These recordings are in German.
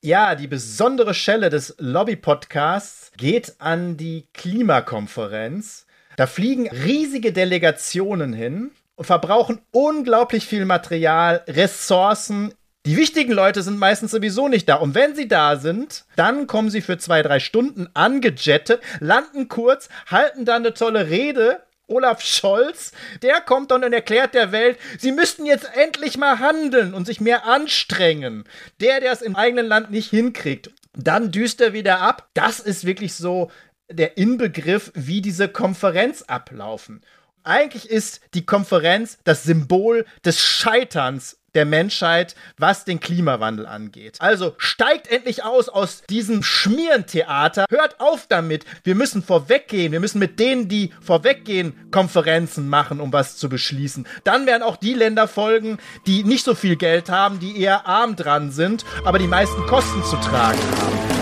Ja, die besondere Schelle des Lobby-Podcasts geht an die Klimakonferenz. Da fliegen riesige Delegationen hin und verbrauchen unglaublich viel Material, Ressourcen. Die wichtigen Leute sind meistens sowieso nicht da. Und wenn sie da sind, dann kommen sie für zwei, drei Stunden angejettet, landen kurz, halten dann eine tolle Rede Olaf Scholz, der kommt dann und erklärt der Welt, sie müssten jetzt endlich mal handeln und sich mehr anstrengen. Der, der es im eigenen Land nicht hinkriegt, dann düst er wieder ab. Das ist wirklich so der Inbegriff, wie diese Konferenz ablaufen. Eigentlich ist die Konferenz das Symbol des Scheiterns der Menschheit, was den Klimawandel angeht. Also steigt endlich aus aus diesem Schmierentheater. Hört auf damit. Wir müssen vorweggehen. Wir müssen mit denen, die vorweggehen, Konferenzen machen, um was zu beschließen. Dann werden auch die Länder folgen, die nicht so viel Geld haben, die eher arm dran sind, aber die meisten Kosten zu tragen haben.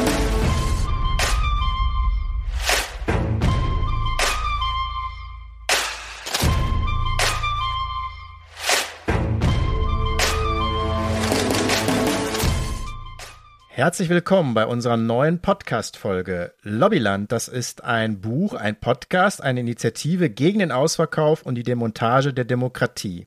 Herzlich willkommen bei unserer neuen Podcast-Folge. Lobbyland, das ist ein Buch, ein Podcast, eine Initiative gegen den Ausverkauf und die Demontage der Demokratie.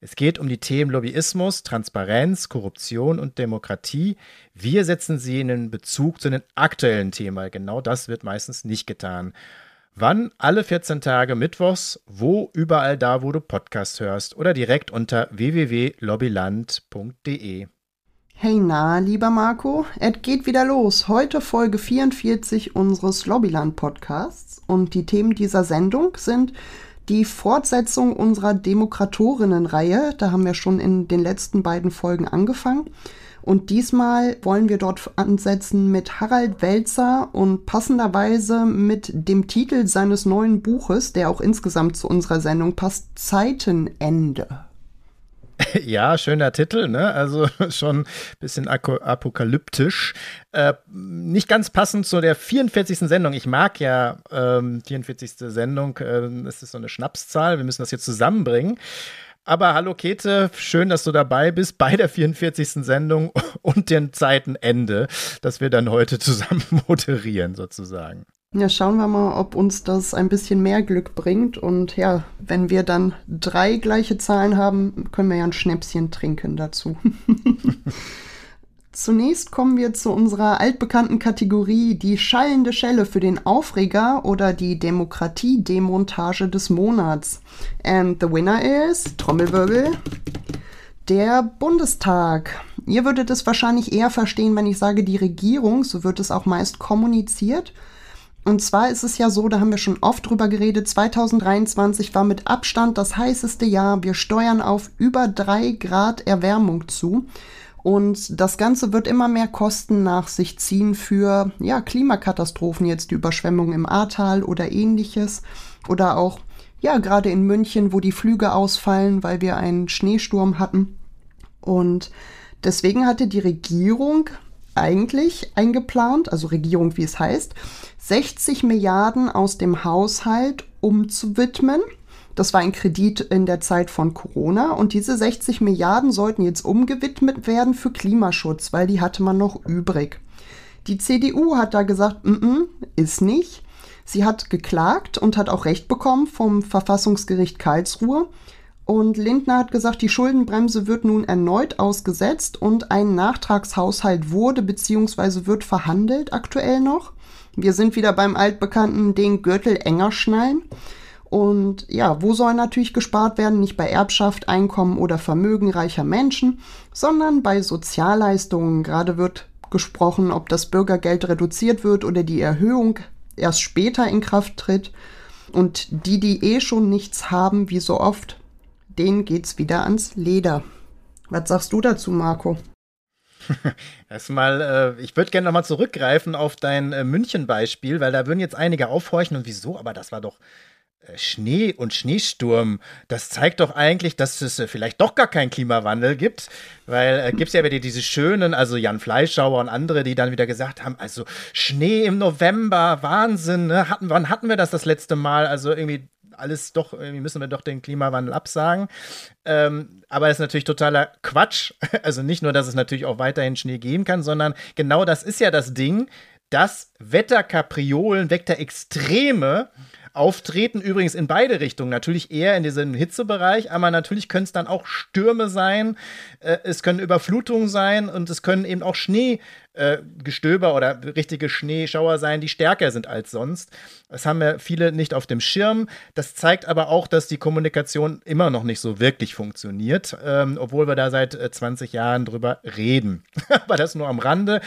Es geht um die Themen Lobbyismus, Transparenz, Korruption und Demokratie. Wir setzen sie in den Bezug zu den aktuellen Themen. Genau das wird meistens nicht getan. Wann? Alle 14 Tage Mittwochs, wo überall da, wo du Podcast hörst oder direkt unter www.lobbyland.de. Hey na, lieber Marco, es geht wieder los. Heute Folge 44 unseres Lobbyland Podcasts und die Themen dieser Sendung sind die Fortsetzung unserer Demokratorinnen-Reihe. Da haben wir schon in den letzten beiden Folgen angefangen. Und diesmal wollen wir dort ansetzen mit Harald Welzer und passenderweise mit dem Titel seines neuen Buches, der auch insgesamt zu unserer Sendung passt, Zeitenende. Ja, schöner Titel, ne? Also schon ein bisschen apokalyptisch. Äh, nicht ganz passend zu der 44. Sendung. Ich mag ja ähm, 44. Sendung. Äh, es ist so eine Schnapszahl. Wir müssen das jetzt zusammenbringen. Aber hallo Kete, schön, dass du dabei bist bei der 44. Sendung und dem Zeitenende, das wir dann heute zusammen moderieren sozusagen. Ja, schauen wir mal, ob uns das ein bisschen mehr Glück bringt. Und ja, wenn wir dann drei gleiche Zahlen haben, können wir ja ein Schnäpschen trinken dazu. Zunächst kommen wir zu unserer altbekannten Kategorie die schallende Schelle für den Aufreger oder die Demokratie-Demontage des Monats. And the winner is, Trommelwirbel, der Bundestag. Ihr würdet es wahrscheinlich eher verstehen, wenn ich sage die Regierung, so wird es auch meist kommuniziert. Und zwar ist es ja so, da haben wir schon oft drüber geredet, 2023 war mit Abstand das heißeste Jahr. Wir steuern auf über drei Grad Erwärmung zu. Und das Ganze wird immer mehr Kosten nach sich ziehen für ja, Klimakatastrophen, jetzt die Überschwemmung im Ahrtal oder ähnliches. Oder auch, ja, gerade in München, wo die Flüge ausfallen, weil wir einen Schneesturm hatten. Und deswegen hatte die Regierung eigentlich eingeplant, also Regierung wie es heißt, 60 Milliarden aus dem Haushalt umzuwidmen. Das war ein Kredit in der Zeit von Corona und diese 60 Milliarden sollten jetzt umgewidmet werden für Klimaschutz, weil die hatte man noch übrig. Die CDU hat da gesagt, mm -mm, ist nicht. Sie hat geklagt und hat auch Recht bekommen vom Verfassungsgericht Karlsruhe. Und Lindner hat gesagt, die Schuldenbremse wird nun erneut ausgesetzt und ein Nachtragshaushalt wurde bzw. wird verhandelt aktuell noch. Wir sind wieder beim altbekannten den Gürtel enger schnallen. Und ja, wo soll natürlich gespart werden? Nicht bei Erbschaft, Einkommen oder Vermögen reicher Menschen, sondern bei Sozialleistungen. Gerade wird gesprochen, ob das Bürgergeld reduziert wird oder die Erhöhung erst später in Kraft tritt. Und die, die eh schon nichts haben, wie so oft, denen geht's wieder ans Leder. Was sagst du dazu, Marco? Erstmal, äh, ich würde gerne nochmal zurückgreifen auf dein äh, München-Beispiel, weil da würden jetzt einige aufhorchen und wieso, aber das war doch äh, Schnee und Schneesturm. Das zeigt doch eigentlich, dass es äh, vielleicht doch gar keinen Klimawandel gibt, weil äh, gibt es ja wieder diese schönen, also Jan Fleischauer und andere, die dann wieder gesagt haben, also Schnee im November, Wahnsinn, ne? hatten, wann hatten wir das das letzte Mal? Also irgendwie alles doch, irgendwie müssen wir doch den Klimawandel absagen. Ähm, aber das ist natürlich totaler Quatsch. Also nicht nur, dass es natürlich auch weiterhin Schnee geben kann, sondern genau das ist ja das Ding, dass Wetterkapriolen, Wetterextreme auftreten, übrigens in beide Richtungen. Natürlich eher in diesem Hitzebereich, aber natürlich können es dann auch Stürme sein, äh, es können Überflutungen sein und es können eben auch Schneegestöber äh, oder richtige Schneeschauer sein, die stärker sind als sonst. Das haben ja viele nicht auf dem Schirm. Das zeigt aber auch, dass die Kommunikation immer noch nicht so wirklich funktioniert, ähm, obwohl wir da seit äh, 20 Jahren drüber reden. aber das nur am Rande.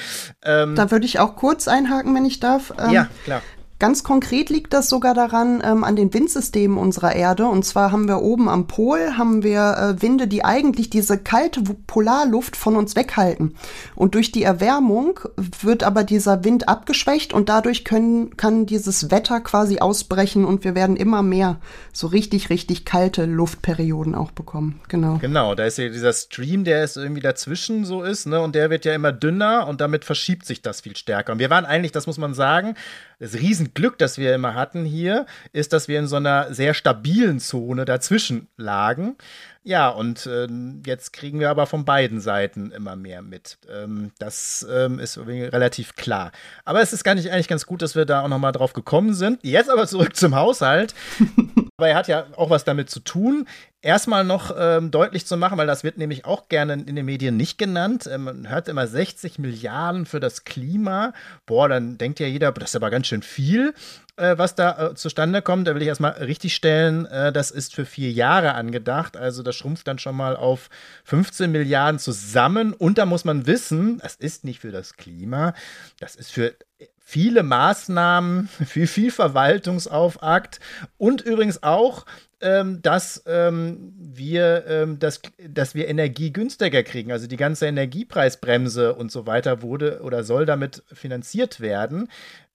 Ähm, da würde ich auch kurz einhaken, wenn ich darf. Ähm, ja, klar. Ganz konkret liegt das sogar daran, ähm, an den Windsystemen unserer Erde. Und zwar haben wir oben am Pol, haben wir äh, Winde, die eigentlich diese kalte Polarluft von uns weghalten. Und durch die Erwärmung wird aber dieser Wind abgeschwächt und dadurch können, kann dieses Wetter quasi ausbrechen und wir werden immer mehr so richtig, richtig kalte Luftperioden auch bekommen. Genau. Genau, da ist ja dieser Stream, der ist irgendwie dazwischen so ist, ne? Und der wird ja immer dünner und damit verschiebt sich das viel stärker. Und wir waren eigentlich, das muss man sagen, das Riesenglück, das wir immer hatten hier, ist, dass wir in so einer sehr stabilen Zone dazwischen lagen. Ja, und äh, jetzt kriegen wir aber von beiden Seiten immer mehr mit. Ähm, das ähm, ist relativ klar. Aber es ist gar nicht eigentlich ganz gut, dass wir da auch nochmal drauf gekommen sind. Jetzt aber zurück zum Haushalt. aber er hat ja auch was damit zu tun erstmal noch ähm, deutlich zu machen, weil das wird nämlich auch gerne in den Medien nicht genannt. Ähm, man hört immer 60 Milliarden für das Klima. Boah, dann denkt ja jeder, das ist aber ganz schön viel, äh, was da äh, zustande kommt. Da will ich erstmal richtig stellen, äh, das ist für vier Jahre angedacht. Also das schrumpft dann schon mal auf 15 Milliarden zusammen. Und da muss man wissen, das ist nicht für das Klima, das ist für viele Maßnahmen, für viel Verwaltungsauftakt und übrigens auch ähm, dass ähm, wir, ähm, dass, dass wir Energie günstiger kriegen. Also die ganze Energiepreisbremse und so weiter wurde oder soll damit finanziert werden.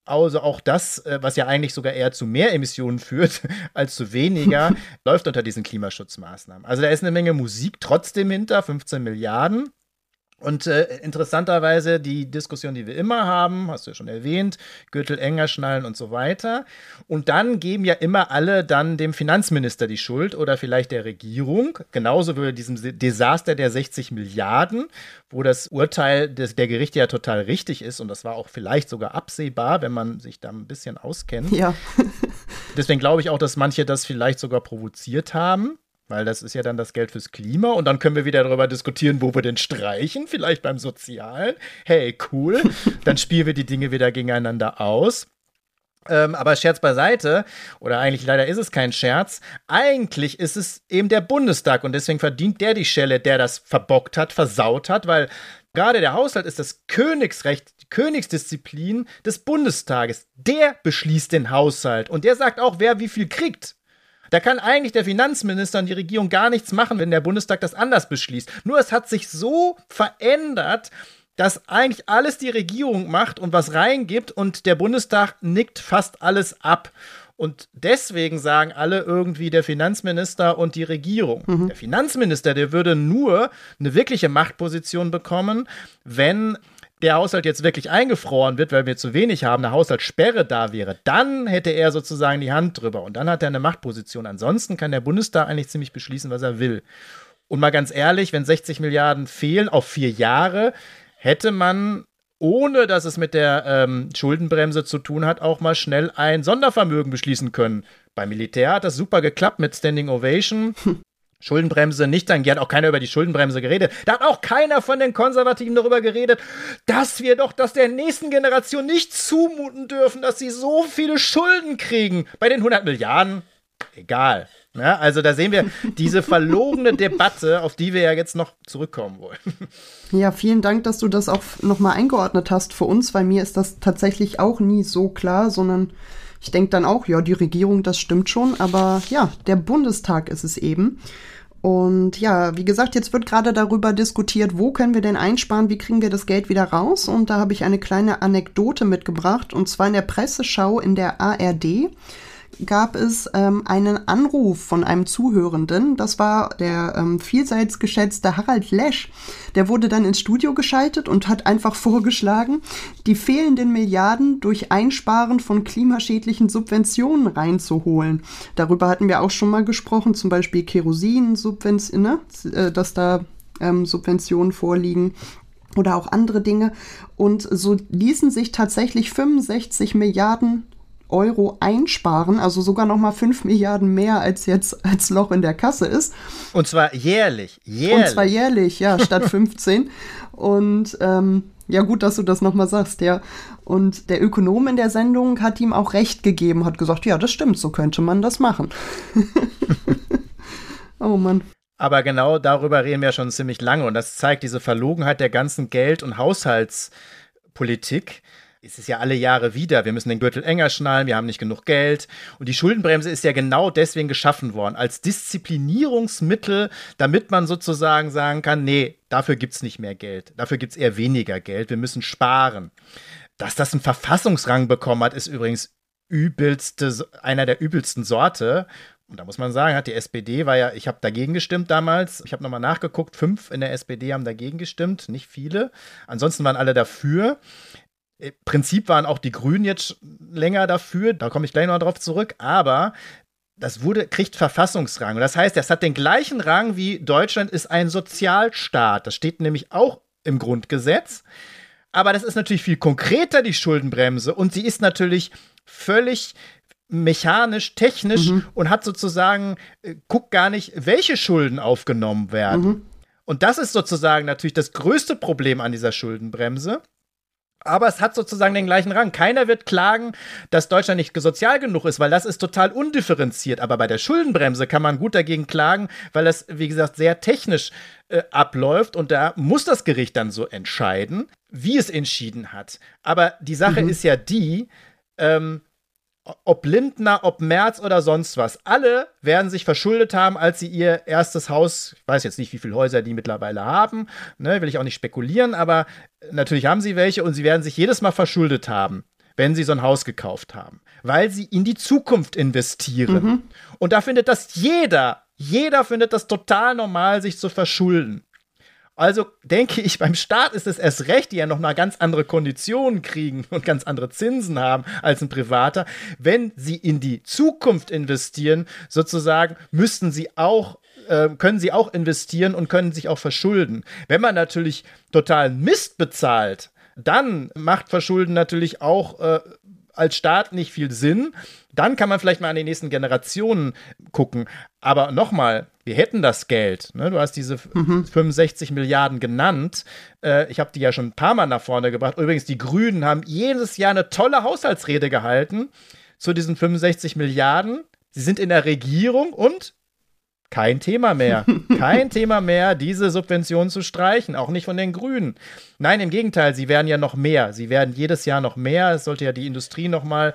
Also auch das, äh, was ja eigentlich sogar eher zu mehr Emissionen führt als zu weniger, läuft unter diesen Klimaschutzmaßnahmen. Also da ist eine Menge Musik trotzdem hinter, 15 Milliarden. Und äh, interessanterweise die Diskussion, die wir immer haben, hast du ja schon erwähnt, Gürtel enger schnallen und so weiter. Und dann geben ja immer alle dann dem Finanzminister die Schuld oder vielleicht der Regierung. Genauso wie bei diesem Desaster der 60 Milliarden, wo das Urteil des, der Gerichte ja total richtig ist. Und das war auch vielleicht sogar absehbar, wenn man sich da ein bisschen auskennt. Ja. Deswegen glaube ich auch, dass manche das vielleicht sogar provoziert haben. Weil das ist ja dann das Geld fürs Klima und dann können wir wieder darüber diskutieren, wo wir denn streichen, vielleicht beim Sozialen. Hey, cool. Dann spielen wir die Dinge wieder gegeneinander aus. Ähm, aber Scherz beiseite, oder eigentlich leider ist es kein Scherz, eigentlich ist es eben der Bundestag und deswegen verdient der die Schelle, der das verbockt hat, versaut hat, weil gerade der Haushalt ist das Königsrecht, die Königsdisziplin des Bundestages. Der beschließt den Haushalt und der sagt auch, wer wie viel kriegt. Da kann eigentlich der Finanzminister und die Regierung gar nichts machen, wenn der Bundestag das anders beschließt. Nur es hat sich so verändert, dass eigentlich alles die Regierung macht und was reingibt und der Bundestag nickt fast alles ab. Und deswegen sagen alle irgendwie der Finanzminister und die Regierung. Mhm. Der Finanzminister, der würde nur eine wirkliche Machtposition bekommen, wenn der Haushalt jetzt wirklich eingefroren wird, weil wir zu wenig haben, eine Haushaltssperre da wäre, dann hätte er sozusagen die Hand drüber und dann hat er eine Machtposition. Ansonsten kann der Bundestag eigentlich ziemlich beschließen, was er will. Und mal ganz ehrlich, wenn 60 Milliarden fehlen auf vier Jahre, hätte man, ohne dass es mit der ähm, Schuldenbremse zu tun hat, auch mal schnell ein Sondervermögen beschließen können. Beim Militär hat das super geklappt mit Standing Ovation. Schuldenbremse nicht dann, hat auch keiner über die Schuldenbremse geredet. Da hat auch keiner von den Konservativen darüber geredet, dass wir doch das der nächsten Generation nicht zumuten dürfen, dass sie so viele Schulden kriegen. Bei den 100 Milliarden, egal. Ja, also da sehen wir diese verlogene Debatte, auf die wir ja jetzt noch zurückkommen wollen. Ja, vielen Dank, dass du das auch nochmal eingeordnet hast für uns, weil mir ist das tatsächlich auch nie so klar, sondern ich denke dann auch, ja, die Regierung, das stimmt schon, aber ja, der Bundestag ist es eben. Und ja, wie gesagt, jetzt wird gerade darüber diskutiert, wo können wir denn einsparen, wie kriegen wir das Geld wieder raus? Und da habe ich eine kleine Anekdote mitgebracht. Und zwar in der Presseschau in der ARD gab es ähm, einen Anruf von einem Zuhörenden. Das war der ähm, vielseits geschätzte Harald Lesch. Der wurde dann ins Studio geschaltet und hat einfach vorgeschlagen, die fehlenden Milliarden durch Einsparen von klimaschädlichen Subventionen reinzuholen. Darüber hatten wir auch schon mal gesprochen, zum Beispiel Kerosin-Subventionen, ne? Äh, dass da ähm, Subventionen vorliegen oder auch andere Dinge. Und so ließen sich tatsächlich 65 Milliarden Euro einsparen, also sogar noch mal 5 Milliarden mehr als jetzt als Loch in der Kasse ist. Und zwar jährlich, jährlich. Und zwar jährlich, ja, statt 15. Und ähm, ja, gut, dass du das nochmal sagst, ja. Und der Ökonom in der Sendung hat ihm auch recht gegeben, hat gesagt, ja, das stimmt, so könnte man das machen. oh Mann. Aber genau darüber reden wir schon ziemlich lange und das zeigt diese Verlogenheit der ganzen Geld- und Haushaltspolitik. Es ist ja alle Jahre wieder, wir müssen den Gürtel enger schnallen, wir haben nicht genug Geld. Und die Schuldenbremse ist ja genau deswegen geschaffen worden, als Disziplinierungsmittel, damit man sozusagen sagen kann, nee, dafür gibt es nicht mehr Geld, dafür gibt es eher weniger Geld, wir müssen sparen. Dass das einen Verfassungsrang bekommen hat, ist übrigens übelste, einer der übelsten Sorte. Und da muss man sagen, hat die SPD war ja, ich habe dagegen gestimmt damals. Ich habe nochmal nachgeguckt, fünf in der SPD haben dagegen gestimmt, nicht viele. Ansonsten waren alle dafür. Im Prinzip waren auch die Grünen jetzt länger dafür, da komme ich gleich noch drauf zurück, aber das wurde, kriegt Verfassungsrang. Und das heißt, das hat den gleichen Rang wie Deutschland ist ein Sozialstaat. Das steht nämlich auch im Grundgesetz. Aber das ist natürlich viel konkreter, die Schuldenbremse. Und sie ist natürlich völlig mechanisch, technisch mhm. und hat sozusagen, äh, guckt gar nicht, welche Schulden aufgenommen werden. Mhm. Und das ist sozusagen natürlich das größte Problem an dieser Schuldenbremse. Aber es hat sozusagen den gleichen Rang. Keiner wird klagen, dass Deutschland nicht sozial genug ist, weil das ist total undifferenziert. Aber bei der Schuldenbremse kann man gut dagegen klagen, weil das, wie gesagt, sehr technisch äh, abläuft. Und da muss das Gericht dann so entscheiden, wie es entschieden hat. Aber die Sache mhm. ist ja die, ähm, ob Lindner, ob Merz oder sonst was, alle werden sich verschuldet haben, als sie ihr erstes Haus, ich weiß jetzt nicht, wie viele Häuser die mittlerweile haben, ne, will ich auch nicht spekulieren, aber natürlich haben sie welche und sie werden sich jedes Mal verschuldet haben, wenn sie so ein Haus gekauft haben, weil sie in die Zukunft investieren. Mhm. Und da findet das jeder, jeder findet das total normal, sich zu verschulden. Also denke ich, beim Staat ist es erst recht, die ja noch mal ganz andere Konditionen kriegen und ganz andere Zinsen haben als ein Privater. Wenn sie in die Zukunft investieren, sozusagen, müssten sie auch äh, können sie auch investieren und können sich auch verschulden. Wenn man natürlich total Mist bezahlt, dann macht Verschulden natürlich auch äh, als Staat nicht viel Sinn. Dann kann man vielleicht mal an die nächsten Generationen gucken. Aber nochmal, wir hätten das Geld. Ne? Du hast diese mhm. 65 Milliarden genannt. Äh, ich habe die ja schon ein paar Mal nach vorne gebracht. Übrigens, die Grünen haben jedes Jahr eine tolle Haushaltsrede gehalten zu diesen 65 Milliarden. Sie sind in der Regierung und kein Thema mehr. Kein Thema mehr, diese Subventionen zu streichen, auch nicht von den Grünen. Nein, im Gegenteil, sie werden ja noch mehr. Sie werden jedes Jahr noch mehr. Es sollte ja die Industrie noch mal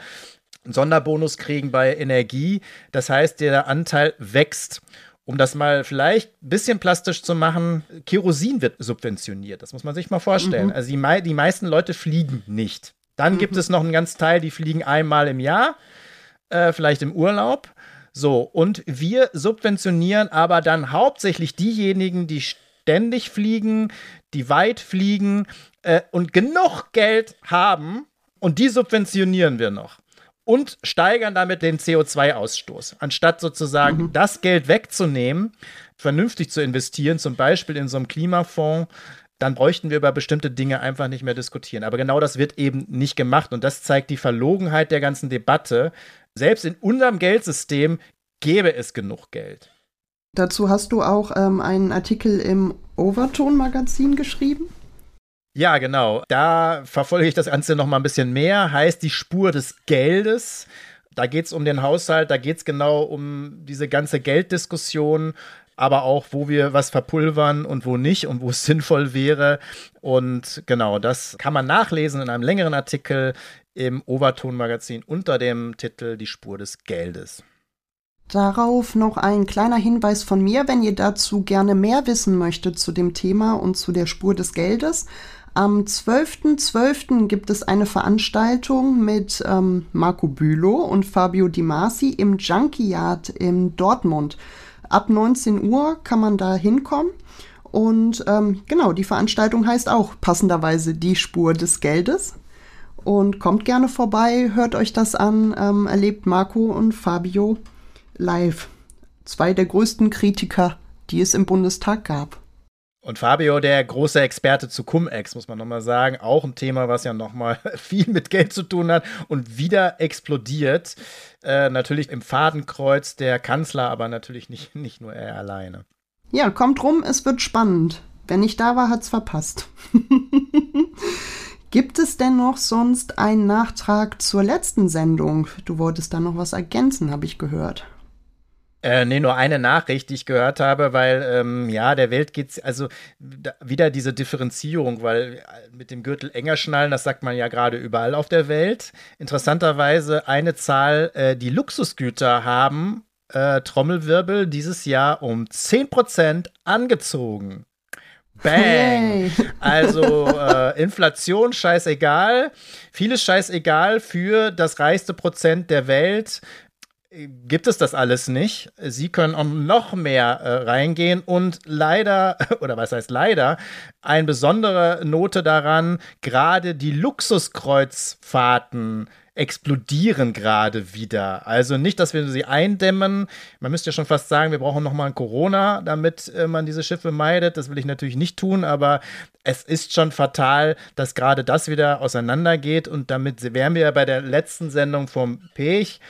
einen Sonderbonus kriegen bei Energie. Das heißt, der Anteil wächst. Um das mal vielleicht ein bisschen plastisch zu machen, Kerosin wird subventioniert. Das muss man sich mal vorstellen. Mhm. Also die, mei die meisten Leute fliegen nicht. Dann mhm. gibt es noch einen ganz Teil, die fliegen einmal im Jahr, äh, vielleicht im Urlaub. So, und wir subventionieren aber dann hauptsächlich diejenigen, die ständig fliegen, die weit fliegen äh, und genug Geld haben und die subventionieren wir noch und steigern damit den CO2-Ausstoß. Anstatt sozusagen mhm. das Geld wegzunehmen, vernünftig zu investieren, zum Beispiel in so einem Klimafonds, dann bräuchten wir über bestimmte Dinge einfach nicht mehr diskutieren. Aber genau das wird eben nicht gemacht und das zeigt die Verlogenheit der ganzen Debatte, selbst in unserem Geldsystem gäbe es genug Geld. Dazu hast du auch ähm, einen Artikel im Overton-Magazin geschrieben? Ja, genau. Da verfolge ich das Ganze noch mal ein bisschen mehr. Heißt die Spur des Geldes. Da geht es um den Haushalt, da geht es genau um diese ganze Gelddiskussion, aber auch, wo wir was verpulvern und wo nicht und wo es sinnvoll wäre. Und genau, das kann man nachlesen in einem längeren Artikel im Overton-Magazin unter dem Titel Die Spur des Geldes. Darauf noch ein kleiner Hinweis von mir, wenn ihr dazu gerne mehr wissen möchtet zu dem Thema und zu der Spur des Geldes. Am 12.12. .12. gibt es eine Veranstaltung mit ähm, Marco Bülow und Fabio Di Masi im Junkyard in Dortmund. Ab 19 Uhr kann man da hinkommen. Und ähm, genau, die Veranstaltung heißt auch passenderweise Die Spur des Geldes. Und kommt gerne vorbei, hört euch das an, ähm, erlebt Marco und Fabio live. Zwei der größten Kritiker, die es im Bundestag gab. Und Fabio, der große Experte zu Cum-Ex, muss man nochmal sagen. Auch ein Thema, was ja nochmal viel mit Geld zu tun hat und wieder explodiert. Äh, natürlich im Fadenkreuz der Kanzler, aber natürlich nicht, nicht nur er alleine. Ja, kommt rum, es wird spannend. Wer nicht da war, hat's verpasst. Gibt es denn noch sonst einen Nachtrag zur letzten Sendung? Du wolltest da noch was ergänzen, habe ich gehört. Äh, nee, nur eine Nachricht, die ich gehört habe, weil ähm, ja, der Welt geht's also wieder diese Differenzierung, weil äh, mit dem Gürtel enger schnallen, das sagt man ja gerade überall auf der Welt. Interessanterweise eine Zahl, äh, die Luxusgüter haben äh, Trommelwirbel dieses Jahr um 10% angezogen. Bang! Also äh, Inflation scheißegal, vieles scheißegal für das reichste Prozent der Welt gibt es das alles nicht. Sie können auch noch mehr äh, reingehen und leider, oder was heißt leider, eine besondere Note daran, gerade die Luxuskreuzfahrten explodieren gerade wieder. Also nicht, dass wir sie eindämmen. Man müsste ja schon fast sagen, wir brauchen noch mal ein Corona, damit äh, man diese Schiffe meidet. Das will ich natürlich nicht tun, aber es ist schon fatal, dass gerade das wieder auseinandergeht. Und damit wären wir ja bei der letzten Sendung vom Pech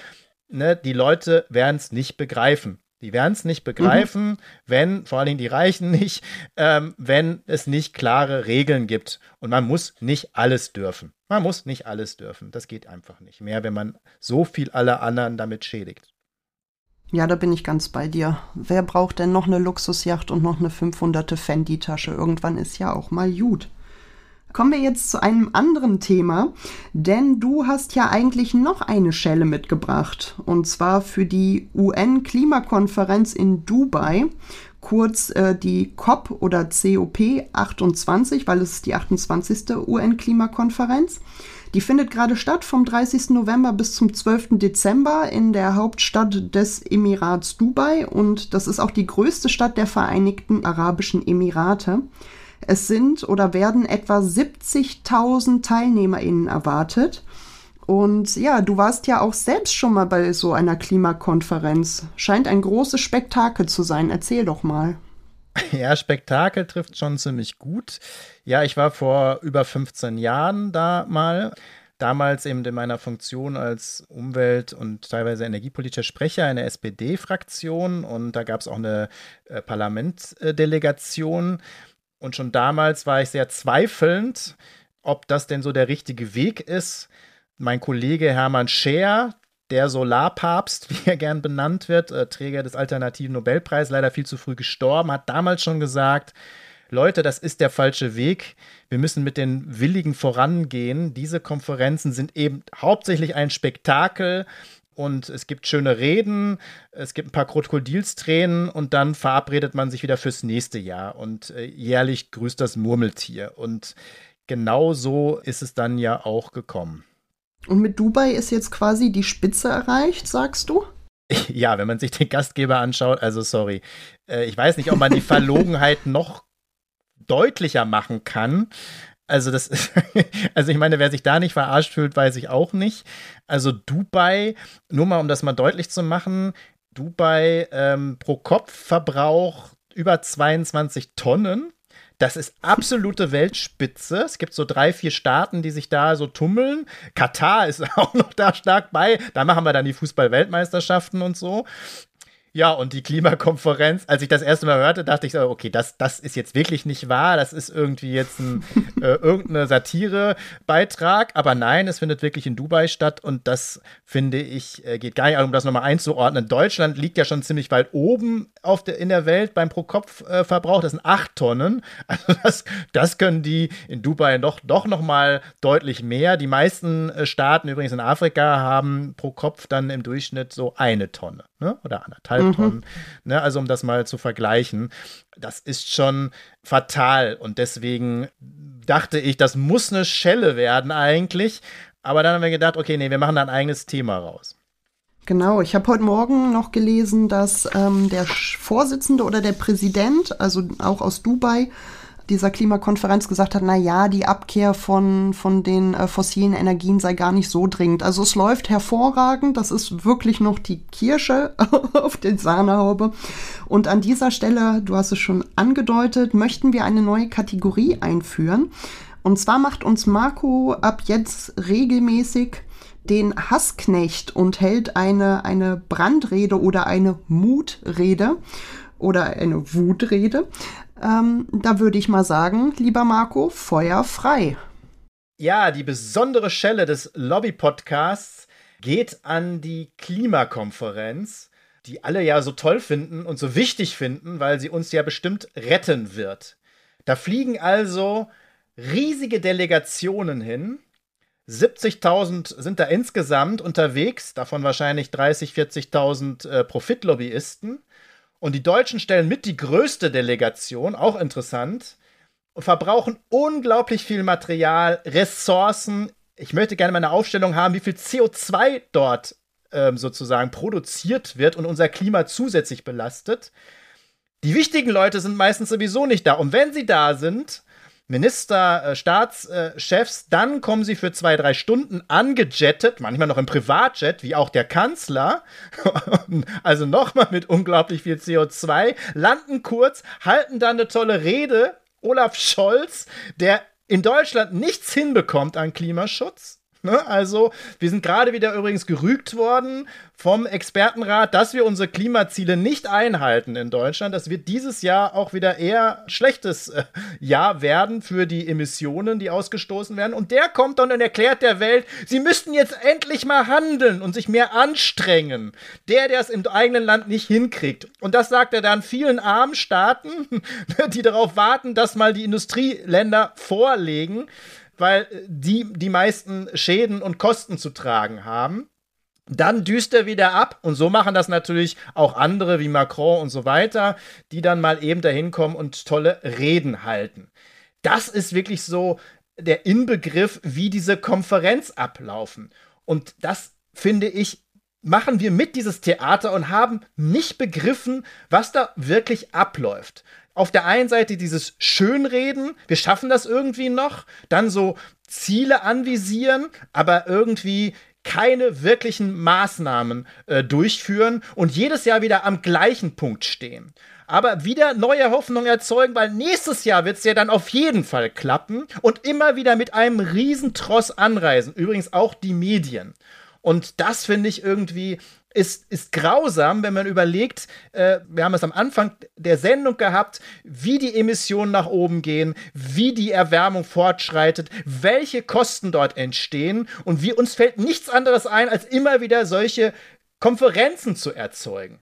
ne, die Leute werden es nicht begreifen. Die werden es nicht begreifen, mhm. wenn, vor allen Dingen die Reichen nicht, ähm, wenn es nicht klare Regeln gibt. Und man muss nicht alles dürfen. Man muss nicht alles dürfen. Das geht einfach nicht mehr, wenn man so viel alle anderen damit schädigt. Ja, da bin ich ganz bei dir. Wer braucht denn noch eine Luxusjacht und noch eine 500 Fendi-Tasche? Irgendwann ist ja auch mal gut. Kommen wir jetzt zu einem anderen Thema, denn du hast ja eigentlich noch eine Schelle mitgebracht, und zwar für die UN-Klimakonferenz in Dubai, kurz äh, die COP oder COP 28, weil es ist die 28. UN-Klimakonferenz. Die findet gerade statt vom 30. November bis zum 12. Dezember in der Hauptstadt des Emirats Dubai und das ist auch die größte Stadt der Vereinigten Arabischen Emirate. Es sind oder werden etwa 70.000 TeilnehmerInnen erwartet. Und ja, du warst ja auch selbst schon mal bei so einer Klimakonferenz. Scheint ein großes Spektakel zu sein. Erzähl doch mal. Ja, Spektakel trifft schon ziemlich gut. Ja, ich war vor über 15 Jahren da mal. Damals eben in meiner Funktion als Umwelt- und teilweise energiepolitischer Sprecher in der SPD-Fraktion. Und da gab es auch eine äh, Parlamentsdelegation. Und schon damals war ich sehr zweifelnd, ob das denn so der richtige Weg ist. Mein Kollege Hermann Scheer, der Solarpapst, wie er gern benannt wird, äh, Träger des Alternativen Nobelpreises, leider viel zu früh gestorben, hat damals schon gesagt, Leute, das ist der falsche Weg. Wir müssen mit den Willigen vorangehen. Diese Konferenzen sind eben hauptsächlich ein Spektakel und es gibt schöne Reden, es gibt ein paar Krokodilstränen und dann verabredet man sich wieder fürs nächste Jahr und äh, jährlich grüßt das Murmeltier. Und genau so ist es dann ja auch gekommen. Und mit Dubai ist jetzt quasi die Spitze erreicht, sagst du? Ja, wenn man sich den Gastgeber anschaut, also sorry. Äh, ich weiß nicht, ob man die Verlogenheit noch deutlicher machen kann. Also das also ich meine, wer sich da nicht verarscht fühlt, weiß ich auch nicht. Also Dubai, nur mal um das mal deutlich zu machen, Dubai ähm, pro Kopf Verbrauch über 22 Tonnen. Das ist absolute Weltspitze. Es gibt so drei, vier Staaten, die sich da so tummeln. Katar ist auch noch da stark bei. Da machen wir dann die Fußball-Weltmeisterschaften und so. Ja, und die Klimakonferenz, als ich das erste Mal hörte, dachte ich so, okay, das, das ist jetzt wirklich nicht wahr. Das ist irgendwie jetzt ein äh, irgendeine Satire-Beitrag. Aber nein, es findet wirklich in Dubai statt. Und das finde ich, äh, geht gar nicht, um das nochmal einzuordnen. Deutschland liegt ja schon ziemlich weit oben auf der, in der Welt beim Pro-Kopf-Verbrauch, das sind 8 Tonnen. Also das, das können die in Dubai doch, doch noch mal deutlich mehr. Die meisten äh, Staaten übrigens in Afrika haben pro Kopf dann im Durchschnitt so eine Tonne ne? oder anderthalb mhm. Tonnen. Ne? Also um das mal zu vergleichen. Das ist schon fatal und deswegen dachte ich, das muss eine Schelle werden eigentlich. Aber dann haben wir gedacht, okay, nee, wir machen da ein eigenes Thema raus. Genau, ich habe heute Morgen noch gelesen, dass ähm, der Vorsitzende oder der Präsident, also auch aus Dubai, dieser Klimakonferenz gesagt hat, na ja, die Abkehr von, von den äh, fossilen Energien sei gar nicht so dringend. Also es läuft hervorragend, das ist wirklich noch die Kirsche auf den Sahnehaube. Und an dieser Stelle, du hast es schon angedeutet, möchten wir eine neue Kategorie einführen. Und zwar macht uns Marco ab jetzt regelmäßig den Hassknecht und hält eine, eine Brandrede oder eine Mutrede oder eine Wutrede. Ähm, da würde ich mal sagen, lieber Marco, Feuer frei. Ja, die besondere Schelle des Lobby-Podcasts geht an die Klimakonferenz, die alle ja so toll finden und so wichtig finden, weil sie uns ja bestimmt retten wird. Da fliegen also riesige Delegationen hin 70.000 sind da insgesamt unterwegs, davon wahrscheinlich 30, 40.000 äh, Profitlobbyisten. Und die Deutschen stellen mit die größte Delegation, auch interessant, und verbrauchen unglaublich viel Material, Ressourcen. Ich möchte gerne mal eine Aufstellung haben, wie viel CO2 dort ähm, sozusagen produziert wird und unser Klima zusätzlich belastet. Die wichtigen Leute sind meistens sowieso nicht da. Und wenn sie da sind, Minister, äh, Staatschefs, dann kommen sie für zwei, drei Stunden angejettet, manchmal noch im Privatjet, wie auch der Kanzler, also nochmal mit unglaublich viel CO2, landen kurz, halten dann eine tolle Rede. Olaf Scholz, der in Deutschland nichts hinbekommt an Klimaschutz, Ne? Also, wir sind gerade wieder übrigens gerügt worden vom Expertenrat, dass wir unsere Klimaziele nicht einhalten in Deutschland. Das wird dieses Jahr auch wieder eher schlechtes äh, Jahr werden für die Emissionen, die ausgestoßen werden. Und der kommt dann und erklärt der Welt, sie müssten jetzt endlich mal handeln und sich mehr anstrengen. Der, der es im eigenen Land nicht hinkriegt. Und das sagt er dann vielen armen Staaten, die darauf warten, dass mal die Industrieländer vorlegen weil äh, die die meisten Schäden und Kosten zu tragen haben. Dann düst er wieder ab und so machen das natürlich auch andere wie Macron und so weiter, die dann mal eben dahin kommen und tolle Reden halten. Das ist wirklich so der Inbegriff, wie diese Konferenz ablaufen. Und das finde ich machen wir mit dieses Theater und haben nicht begriffen, was da wirklich abläuft auf der einen Seite dieses Schönreden, wir schaffen das irgendwie noch, dann so Ziele anvisieren, aber irgendwie keine wirklichen Maßnahmen äh, durchführen und jedes Jahr wieder am gleichen Punkt stehen. Aber wieder neue Hoffnung erzeugen, weil nächstes Jahr wird es ja dann auf jeden Fall klappen und immer wieder mit einem Riesentross anreisen. Übrigens auch die Medien. Und das finde ich irgendwie ist, ist grausam, wenn man überlegt, äh, wir haben es am Anfang der Sendung gehabt, wie die Emissionen nach oben gehen, wie die Erwärmung fortschreitet, welche Kosten dort entstehen und wie uns fällt nichts anderes ein, als immer wieder solche Konferenzen zu erzeugen.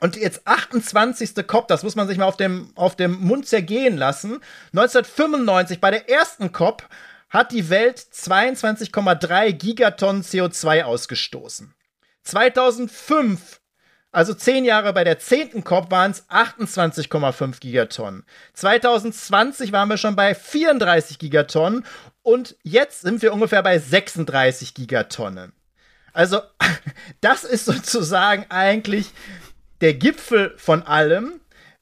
Und jetzt 28. COP, das muss man sich mal auf dem, auf dem Mund zergehen lassen. 1995 bei der ersten COP hat die Welt 22,3 Gigatonnen CO2 ausgestoßen. 2005, also zehn Jahre bei der zehnten COP, waren es 28,5 Gigatonnen. 2020 waren wir schon bei 34 Gigatonnen und jetzt sind wir ungefähr bei 36 Gigatonnen. Also, das ist sozusagen eigentlich der Gipfel von allem.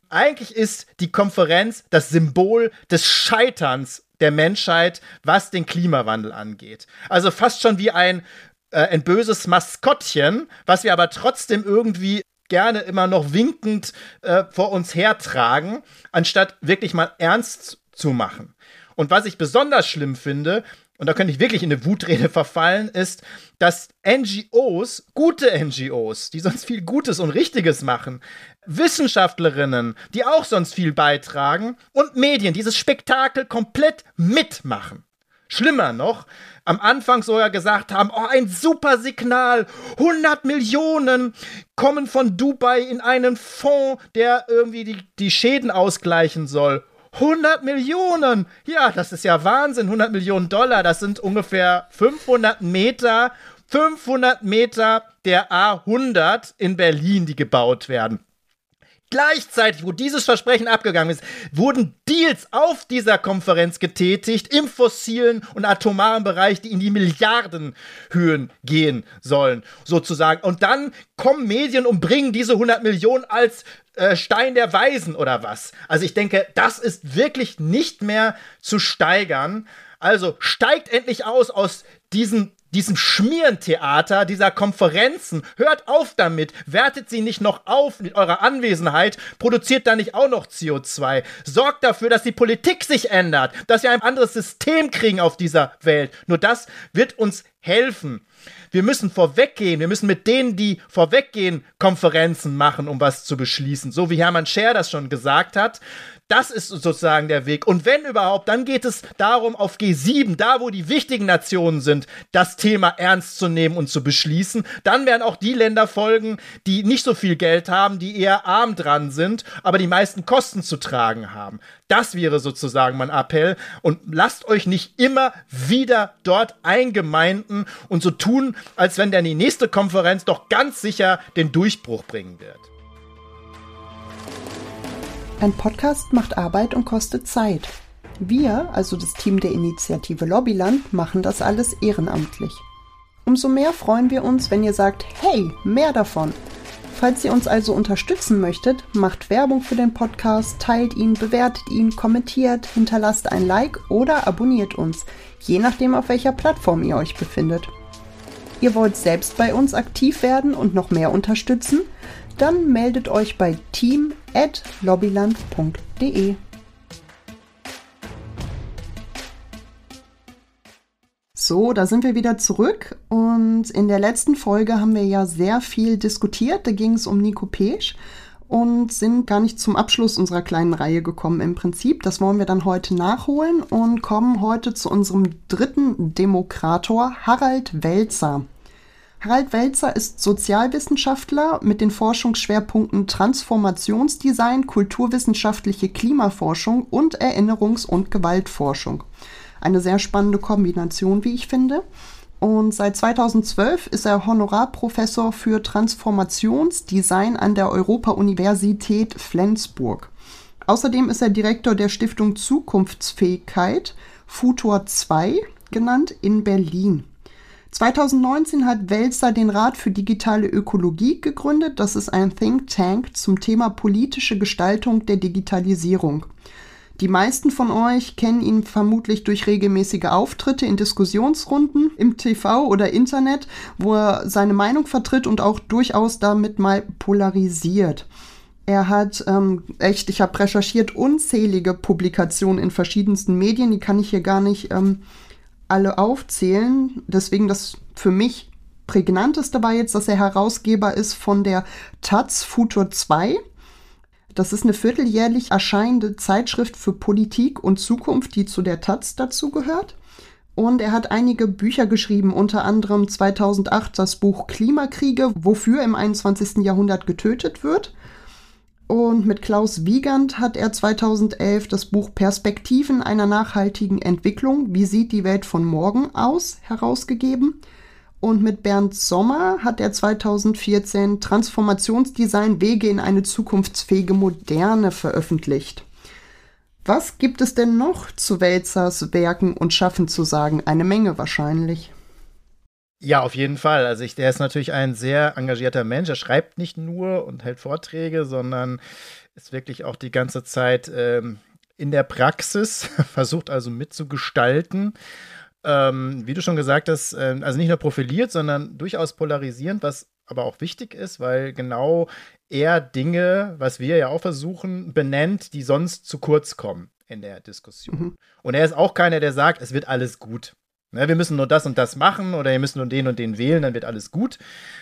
Eigentlich ist die Konferenz das Symbol des Scheiterns der Menschheit, was den Klimawandel angeht. Also fast schon wie ein äh, ein böses Maskottchen, was wir aber trotzdem irgendwie gerne immer noch winkend äh, vor uns hertragen, anstatt wirklich mal ernst zu machen. Und was ich besonders schlimm finde, und da könnte ich wirklich in eine Wutrede verfallen, ist, dass NGOs, gute NGOs, die sonst viel Gutes und Richtiges machen, Wissenschaftlerinnen, die auch sonst viel beitragen, und Medien dieses Spektakel komplett mitmachen. Schlimmer noch, am Anfang sogar gesagt haben, oh, ein super Signal, 100 Millionen kommen von Dubai in einen Fonds, der irgendwie die, die Schäden ausgleichen soll. 100 Millionen! Ja, das ist ja Wahnsinn. 100 Millionen Dollar, das sind ungefähr 500 Meter, 500 Meter der A100 in Berlin, die gebaut werden. Gleichzeitig, wo dieses Versprechen abgegangen ist, wurden Deals auf dieser Konferenz getätigt im fossilen und atomaren Bereich, die in die Milliardenhöhen gehen sollen, sozusagen. Und dann kommen Medien und bringen diese 100 Millionen als äh, Stein der Weisen oder was. Also ich denke, das ist wirklich nicht mehr zu steigern. Also steigt endlich aus aus diesen diesem Schmierentheater, dieser Konferenzen. Hört auf damit. Wertet sie nicht noch auf mit eurer Anwesenheit. Produziert da nicht auch noch CO2. Sorgt dafür, dass die Politik sich ändert. Dass wir ein anderes System kriegen auf dieser Welt. Nur das wird uns helfen. Wir müssen vorweggehen. Wir müssen mit denen, die vorweggehen, Konferenzen machen, um was zu beschließen. So wie Hermann Scher das schon gesagt hat. Das ist sozusagen der Weg. Und wenn überhaupt, dann geht es darum, auf G7, da wo die wichtigen Nationen sind, das Thema ernst zu nehmen und zu beschließen. Dann werden auch die Länder folgen, die nicht so viel Geld haben, die eher arm dran sind, aber die meisten Kosten zu tragen haben. Das wäre sozusagen mein Appell. Und lasst euch nicht immer wieder dort eingemeinden und so tun, als wenn der die nächste Konferenz doch ganz sicher den Durchbruch bringen wird. Ein Podcast macht Arbeit und kostet Zeit. Wir, also das Team der Initiative Lobbyland, machen das alles ehrenamtlich. Umso mehr freuen wir uns, wenn ihr sagt, hey, mehr davon. Falls ihr uns also unterstützen möchtet, macht Werbung für den Podcast, teilt ihn, bewertet ihn, kommentiert, hinterlasst ein Like oder abonniert uns, je nachdem auf welcher Plattform ihr euch befindet. Ihr wollt selbst bei uns aktiv werden und noch mehr unterstützen? Dann meldet euch bei team.lobbyland.de. So, da sind wir wieder zurück und in der letzten Folge haben wir ja sehr viel diskutiert. Da ging es um Nico Pesch und sind gar nicht zum Abschluss unserer kleinen Reihe gekommen im Prinzip. Das wollen wir dann heute nachholen und kommen heute zu unserem dritten Demokrator, Harald Welzer. Harald Welzer ist Sozialwissenschaftler mit den Forschungsschwerpunkten Transformationsdesign, kulturwissenschaftliche Klimaforschung und Erinnerungs- und Gewaltforschung. Eine sehr spannende Kombination, wie ich finde. Und seit 2012 ist er Honorarprofessor für Transformationsdesign an der Europa-Universität Flensburg. Außerdem ist er Direktor der Stiftung Zukunftsfähigkeit, Futur 2 genannt, in Berlin. 2019 hat Welzer den Rat für digitale Ökologie gegründet. Das ist ein Think Tank zum Thema politische Gestaltung der Digitalisierung. Die meisten von euch kennen ihn vermutlich durch regelmäßige Auftritte in Diskussionsrunden im TV oder Internet, wo er seine Meinung vertritt und auch durchaus damit mal polarisiert. Er hat ähm, echt, ich habe recherchiert, unzählige Publikationen in verschiedensten Medien, die kann ich hier gar nicht ähm, alle aufzählen. Deswegen das für mich prägnanteste war jetzt, dass er Herausgeber ist von der Taz Futur 2. Das ist eine vierteljährlich erscheinende Zeitschrift für Politik und Zukunft, die zu der Taz dazugehört. Und er hat einige Bücher geschrieben, unter anderem 2008 das Buch Klimakriege, wofür im 21. Jahrhundert getötet wird. Und mit Klaus Wiegand hat er 2011 das Buch Perspektiven einer nachhaltigen Entwicklung, wie sieht die Welt von morgen aus, herausgegeben. Und mit Bernd Sommer hat er 2014 Transformationsdesign Wege in eine zukunftsfähige Moderne veröffentlicht. Was gibt es denn noch zu Wälzers Werken und Schaffen zu sagen? Eine Menge wahrscheinlich. Ja, auf jeden Fall. Also ich, der ist natürlich ein sehr engagierter Mensch. Er schreibt nicht nur und hält Vorträge, sondern ist wirklich auch die ganze Zeit ähm, in der Praxis, versucht also mitzugestalten. Ähm, wie du schon gesagt hast, äh, also nicht nur profiliert, sondern durchaus polarisierend, was aber auch wichtig ist, weil genau er Dinge, was wir ja auch versuchen, benennt, die sonst zu kurz kommen in der Diskussion. Mhm. Und er ist auch keiner, der sagt, es wird alles gut. Ne, wir müssen nur das und das machen oder wir müssen nur den und den wählen, dann wird alles gut.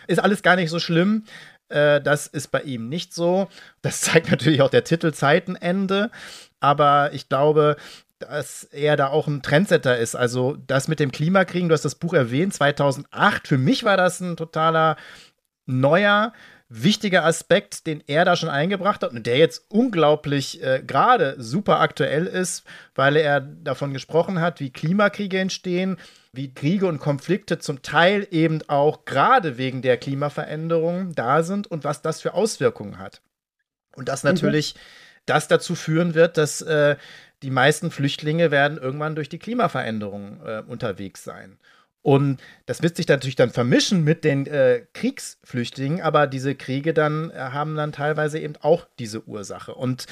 Ist alles gar nicht so schlimm. Äh, das ist bei ihm nicht so. Das zeigt natürlich auch der Titel Zeitenende. Aber ich glaube, dass er da auch ein Trendsetter ist. Also das mit dem Klimakriegen, du hast das Buch erwähnt, 2008. Für mich war das ein totaler neuer, wichtiger Aspekt, den er da schon eingebracht hat und der jetzt unglaublich äh, gerade super aktuell ist, weil er davon gesprochen hat, wie Klimakriege entstehen, wie Kriege und Konflikte zum Teil eben auch gerade wegen der Klimaveränderung da sind und was das für Auswirkungen hat. Und das mhm. natürlich mhm. das dazu führen wird, dass äh, die meisten Flüchtlinge werden irgendwann durch die Klimaveränderung äh, unterwegs sein. Und das wird sich natürlich dann vermischen mit den äh, Kriegsflüchtlingen, aber diese Kriege dann äh, haben dann teilweise eben auch diese Ursache. Und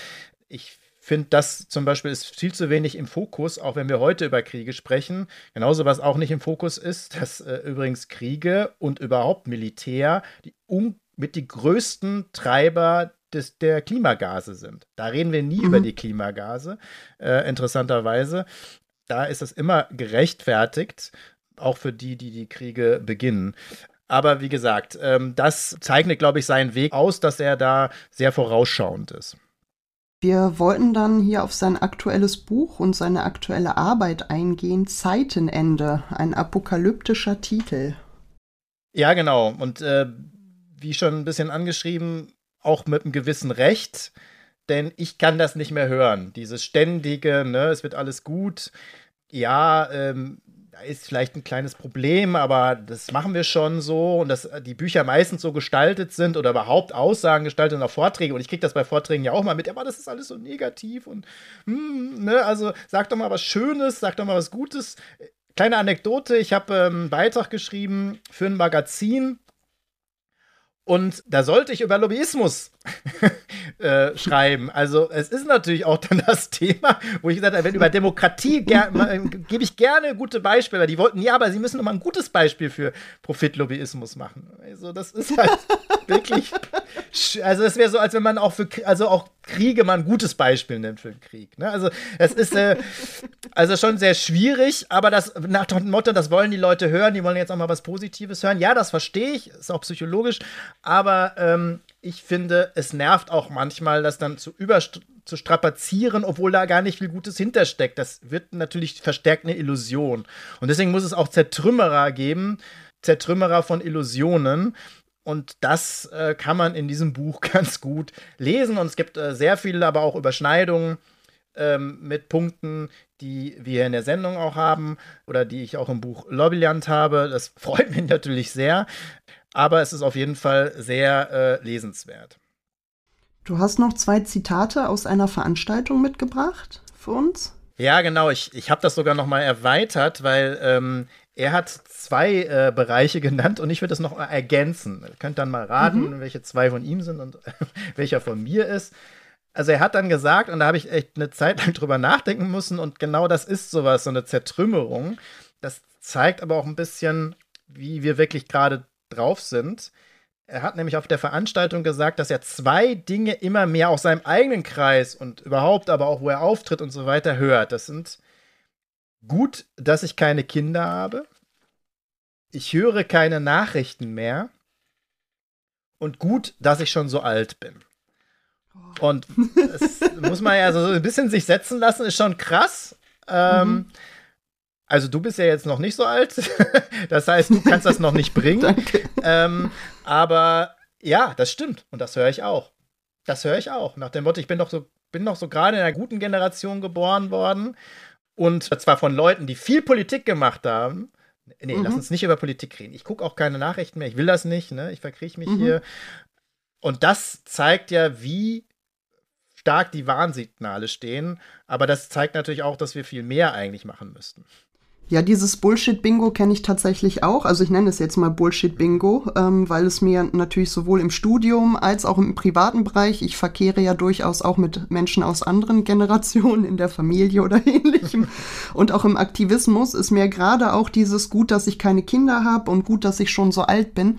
ich finde, das zum Beispiel ist viel zu wenig im Fokus, auch wenn wir heute über Kriege sprechen. Genauso was auch nicht im Fokus ist, dass äh, übrigens Kriege und überhaupt Militär die um, mit die größten Treiber des, der Klimagase sind. Da reden wir nie mhm. über die Klimagase, äh, interessanterweise. Da ist es immer gerechtfertigt, auch für die, die die Kriege beginnen. Aber wie gesagt, ähm, das zeichnet, glaube ich, seinen Weg aus, dass er da sehr vorausschauend ist. Wir wollten dann hier auf sein aktuelles Buch und seine aktuelle Arbeit eingehen. Zeitenende, ein apokalyptischer Titel. Ja, genau. Und äh, wie schon ein bisschen angeschrieben, auch mit einem gewissen Recht, denn ich kann das nicht mehr hören. Dieses ständige, ne, es wird alles gut. Ja, ähm, ist vielleicht ein kleines Problem, aber das machen wir schon so. Und dass die Bücher meistens so gestaltet sind oder überhaupt Aussagen gestaltet und auch Vorträge. Und ich kriege das bei Vorträgen ja auch mal mit, aber das ist alles so negativ und hm, ne, also sag doch mal was Schönes, sag doch mal was Gutes. Kleine Anekdote, ich habe ähm, einen Beitrag geschrieben für ein Magazin. Und da sollte ich über Lobbyismus äh, schreiben. Also es ist natürlich auch dann das Thema, wo ich gesagt habe, wenn über Demokratie äh, gebe ich gerne gute Beispiele. Die wollten, ja, aber sie müssen mal ein gutes Beispiel für Profitlobbyismus machen. Also das ist halt wirklich, also es wäre so, als wenn man auch für, also auch Kriege mal ein gutes Beispiel nimmt für den Krieg. Ne? Also es ist äh, also schon sehr schwierig, aber das nach dem Motto, das wollen die Leute hören, die wollen jetzt auch mal was Positives hören. Ja, das verstehe ich, ist auch psychologisch, aber ähm, ich finde, es nervt auch manchmal, das dann zu über strapazieren, obwohl da gar nicht viel Gutes hintersteckt. Das wird natürlich verstärkt eine Illusion. Und deswegen muss es auch Zertrümmerer geben, Zertrümmerer von Illusionen. Und das äh, kann man in diesem Buch ganz gut lesen. Und es gibt äh, sehr viele, aber auch Überschneidungen ähm, mit Punkten, die wir in der Sendung auch haben oder die ich auch im Buch Lobbyland habe. Das freut mich natürlich sehr. Aber es ist auf jeden Fall sehr äh, lesenswert. Du hast noch zwei Zitate aus einer Veranstaltung mitgebracht für uns? Ja, genau. Ich, ich habe das sogar noch mal erweitert, weil ähm, er hat zwei äh, Bereiche genannt und ich würde das noch ergänzen. Ihr könnt dann mal raten, mhm. welche zwei von ihm sind und welcher von mir ist. Also er hat dann gesagt, und da habe ich echt eine Zeit lang drüber nachdenken müssen, und genau das ist sowas, so eine Zertrümmerung. Das zeigt aber auch ein bisschen, wie wir wirklich gerade drauf sind. Er hat nämlich auf der Veranstaltung gesagt, dass er zwei Dinge immer mehr aus seinem eigenen Kreis und überhaupt aber auch, wo er auftritt und so weiter hört. Das sind Gut, dass ich keine Kinder habe. Ich höre keine Nachrichten mehr. Und gut, dass ich schon so alt bin. Und das muss man ja so ein bisschen sich setzen lassen, ist schon krass. Ähm, mhm. Also du bist ja jetzt noch nicht so alt. das heißt, du kannst das noch nicht bringen. Ähm, aber ja, das stimmt. Und das höre ich auch. Das höre ich auch. Nach dem Motto, ich bin doch so, bin noch so gerade in einer guten Generation geboren worden. Und zwar von Leuten, die viel Politik gemacht haben. Nee, mhm. lass uns nicht über Politik reden. Ich gucke auch keine Nachrichten mehr. Ich will das nicht. Ne? Ich verkriege mich mhm. hier. Und das zeigt ja, wie stark die Warnsignale stehen. Aber das zeigt natürlich auch, dass wir viel mehr eigentlich machen müssten. Ja, dieses Bullshit-Bingo kenne ich tatsächlich auch. Also ich nenne es jetzt mal Bullshit-Bingo, ähm, weil es mir natürlich sowohl im Studium als auch im privaten Bereich, ich verkehre ja durchaus auch mit Menschen aus anderen Generationen in der Familie oder ähnlichem. und auch im Aktivismus ist mir gerade auch dieses gut, dass ich keine Kinder habe und gut, dass ich schon so alt bin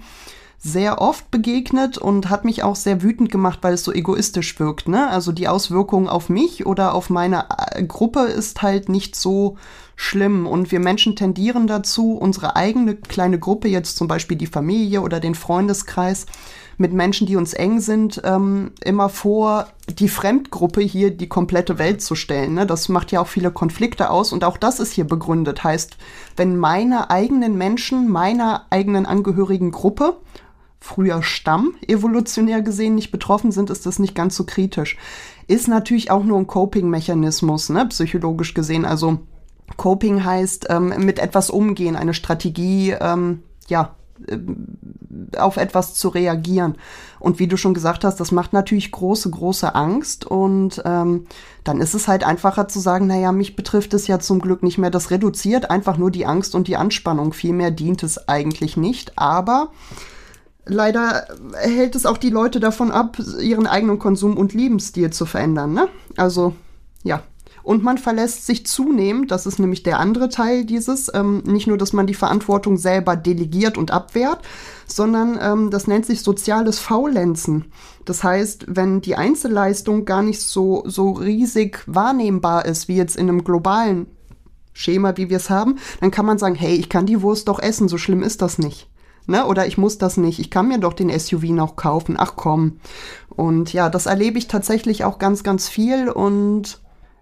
sehr oft begegnet und hat mich auch sehr wütend gemacht, weil es so egoistisch wirkt. Ne? Also die Auswirkung auf mich oder auf meine äh, Gruppe ist halt nicht so schlimm. Und wir Menschen tendieren dazu, unsere eigene kleine Gruppe, jetzt zum Beispiel die Familie oder den Freundeskreis, mit Menschen, die uns eng sind, ähm, immer vor, die Fremdgruppe hier die komplette Welt zu stellen. Ne? Das macht ja auch viele Konflikte aus und auch das ist hier begründet. Heißt, wenn meine eigenen Menschen meiner eigenen angehörigen Gruppe früher Stamm evolutionär gesehen nicht betroffen sind, ist das nicht ganz so kritisch. Ist natürlich auch nur ein Coping-Mechanismus, ne, psychologisch gesehen. Also Coping heißt ähm, mit etwas umgehen, eine Strategie, ähm, ja, äh, auf etwas zu reagieren. Und wie du schon gesagt hast, das macht natürlich große, große Angst. Und ähm, dann ist es halt einfacher zu sagen, naja, mich betrifft es ja zum Glück nicht mehr. Das reduziert einfach nur die Angst und die Anspannung. Vielmehr dient es eigentlich nicht. Aber leider hält es auch die Leute davon ab, ihren eigenen Konsum und Lebensstil zu verändern. Ne? Also ja, und man verlässt sich zunehmend, das ist nämlich der andere Teil dieses, ähm, nicht nur, dass man die Verantwortung selber delegiert und abwehrt, sondern ähm, das nennt sich soziales Faulenzen. Das heißt, wenn die Einzelleistung gar nicht so, so riesig wahrnehmbar ist, wie jetzt in einem globalen Schema, wie wir es haben, dann kann man sagen, hey, ich kann die Wurst doch essen, so schlimm ist das nicht. Ne? Oder ich muss das nicht, ich kann mir doch den SUV noch kaufen, ach komm. Und ja, das erlebe ich tatsächlich auch ganz, ganz viel und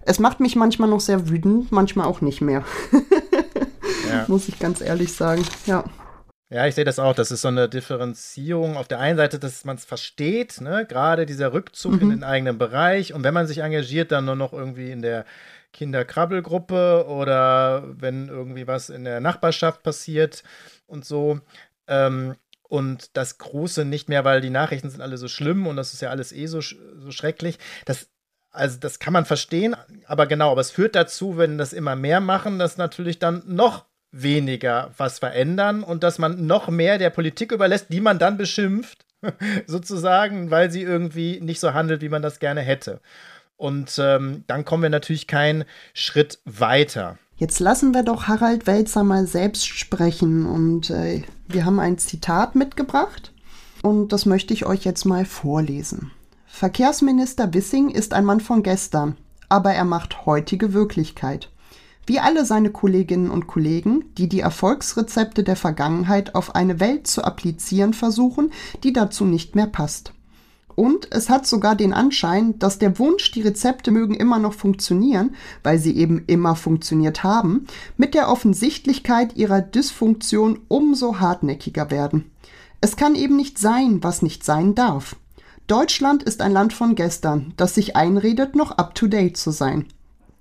es macht mich manchmal noch sehr wütend, manchmal auch nicht mehr. ja. Muss ich ganz ehrlich sagen, ja. Ja, ich sehe das auch. Das ist so eine Differenzierung. Auf der einen Seite, dass man es versteht, ne? gerade dieser Rückzug mhm. in den eigenen Bereich. Und wenn man sich engagiert, dann nur noch irgendwie in der Kinderkrabbelgruppe oder wenn irgendwie was in der Nachbarschaft passiert und so. Ähm, und das Große nicht mehr, weil die Nachrichten sind alle so schlimm und das ist ja alles eh so, so schrecklich. Das also das kann man verstehen, aber genau, aber es führt dazu, wenn das immer mehr machen, dass natürlich dann noch weniger was verändern und dass man noch mehr der Politik überlässt, die man dann beschimpft, sozusagen, weil sie irgendwie nicht so handelt, wie man das gerne hätte. Und ähm, dann kommen wir natürlich keinen Schritt weiter. Jetzt lassen wir doch Harald Welzer mal selbst sprechen und äh, wir haben ein Zitat mitgebracht und das möchte ich euch jetzt mal vorlesen. Verkehrsminister Wissing ist ein Mann von gestern, aber er macht heutige Wirklichkeit. Wie alle seine Kolleginnen und Kollegen, die die Erfolgsrezepte der Vergangenheit auf eine Welt zu applizieren versuchen, die dazu nicht mehr passt. Und es hat sogar den Anschein, dass der Wunsch, die Rezepte mögen immer noch funktionieren, weil sie eben immer funktioniert haben, mit der Offensichtlichkeit ihrer Dysfunktion umso hartnäckiger werden. Es kann eben nicht sein, was nicht sein darf. Deutschland ist ein Land von gestern, das sich einredet, noch up-to-date zu sein.